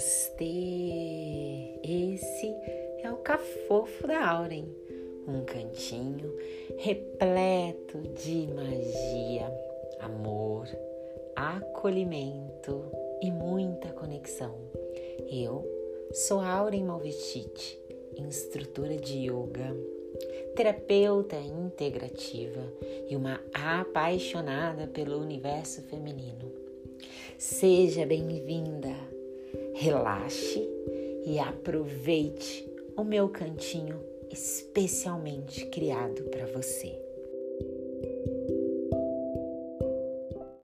Namastê! Esse é o Cafofo da Auren, um cantinho repleto de magia, amor, acolhimento e muita conexão. Eu sou Auren Malvestite, instrutora de yoga, terapeuta integrativa e uma apaixonada pelo universo feminino. Seja bem-vinda, relaxe e aproveite o meu cantinho especialmente criado para você.